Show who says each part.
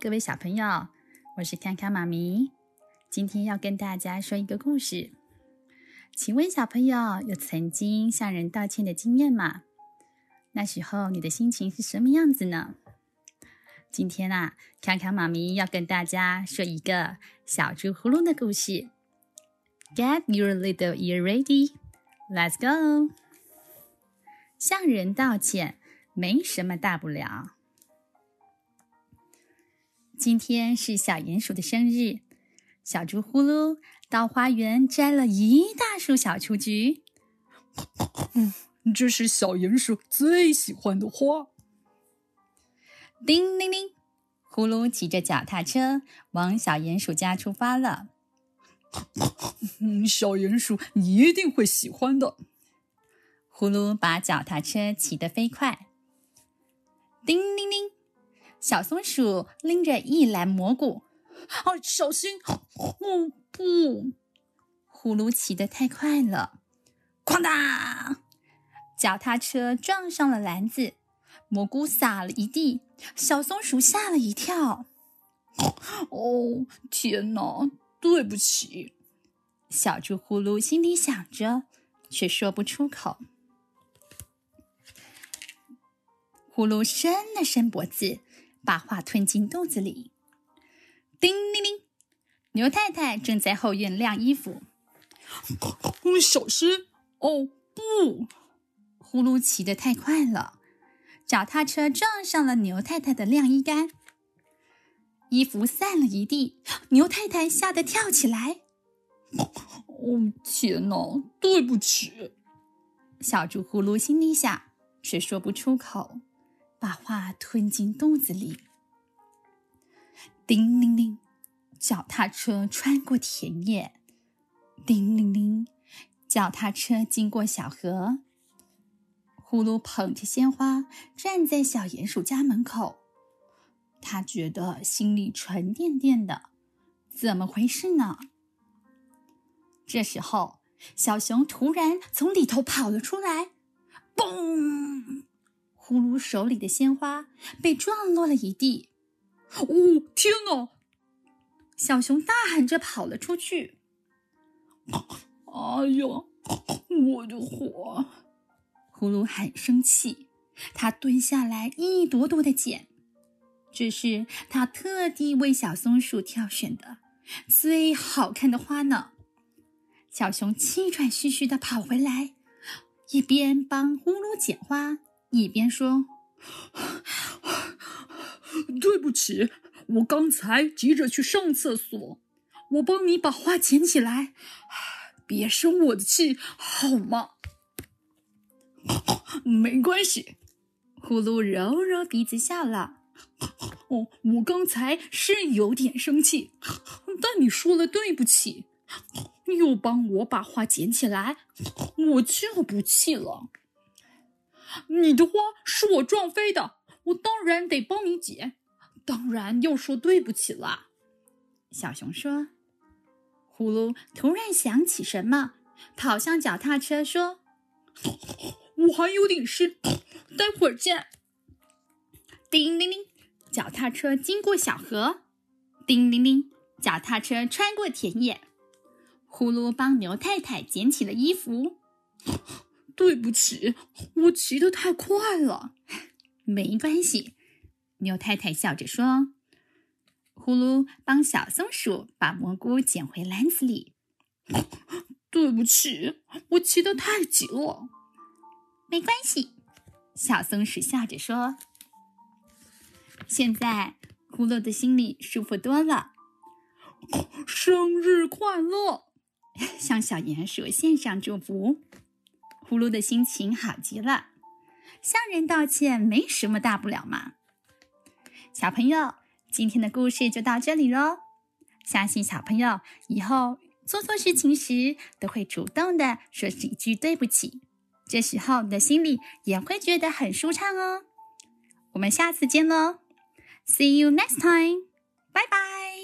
Speaker 1: 各位小朋友，我是康康妈咪。今天要跟大家说一个故事。请问小朋友有曾经向人道歉的经验吗？那时候你的心情是什么样子呢？今天啊，康康妈咪要跟大家说一个小猪呼噜的故事。Get your little ear ready. Let's go. 向人道歉没什么大不了。今天是小鼹鼠的生日，小猪呼噜到花园摘了一大束小雏菊。
Speaker 2: 嗯，这是小鼹鼠最喜欢的花。
Speaker 1: 叮铃铃，呼噜骑着脚踏车往小鼹鼠家出发了。
Speaker 2: 嗯，小鼹鼠你一定会喜欢的。
Speaker 1: 呼噜把脚踏车骑得飞快。叮铃铃。小松鼠拎着一篮蘑菇，
Speaker 2: 啊，小心！哦，不！
Speaker 1: 呼噜骑得太快了，哐当！脚踏车撞上了篮子，蘑菇撒了一地，小松鼠吓了一跳。
Speaker 2: 哦，天哪！对不起！
Speaker 1: 小猪呼噜心里想着，却说不出口。呼噜伸了伸脖子。把话吞进肚子里。叮铃铃，牛太太正在后院晾衣服。
Speaker 2: 小心！哦，不！
Speaker 1: 呼噜骑得太快了，脚踏车撞上了牛太太的晾衣杆，衣服散了一地。牛太太吓得跳起来。
Speaker 2: 哦，天哪！对不起！
Speaker 1: 小猪呼噜心里想，却说不出口。把话吞进肚子里。叮铃铃，脚踏车穿过田野。叮铃铃，脚踏车经过小河。呼噜捧着鲜花站在小鼹鼠家门口，他觉得心里沉甸甸的，怎么回事呢？这时候，小熊突然从里头跑了出来，嘣！呼噜手里的鲜花被撞落了一地，
Speaker 2: 哦，天哪！
Speaker 1: 小熊大喊着跑了出去。
Speaker 2: 哎呀，我的花！
Speaker 1: 呼噜很生气，他蹲下来一朵朵的捡，这是他特地为小松鼠挑选的最好看的花呢。小熊气喘吁吁地跑回来，一边帮呼噜捡花。一边说：“
Speaker 2: 对不起，我刚才急着去上厕所，我帮你把花捡起来，别生我的气，好吗？”
Speaker 1: 没关系，呼噜揉揉鼻子笑了。
Speaker 2: 哦，我刚才是有点生气，但你说了对不起，又帮我把花捡起来，我就不气了。你的花是我撞飞的，我当然得帮你捡，当然要说对不起了。
Speaker 1: 小熊说。呼噜突然想起什么，跑向脚踏车说：“
Speaker 2: 我还有点事，待会儿见。”
Speaker 1: 叮铃铃，脚踏车经过小河。叮铃铃，脚踏车穿过田野。呼噜帮牛太太捡起了衣服。
Speaker 2: 对不起，我骑得太快了。
Speaker 1: 没关系，牛太太笑着说。呼噜帮小松鼠把蘑菇捡回篮子里。
Speaker 2: 对不起，我骑得太急了。
Speaker 1: 没关系，小松鼠笑着说。现在呼噜的心里舒服多了。
Speaker 2: 生日快乐！
Speaker 1: 向小鼹鼠献上祝福。呼噜的心情好极了，向人道歉没什么大不了嘛。小朋友，今天的故事就到这里喽。相信小朋友以后做错事情时，都会主动的说几句对不起，这时候你的心里也会觉得很舒畅哦。我们下次见喽，See you next time，拜拜。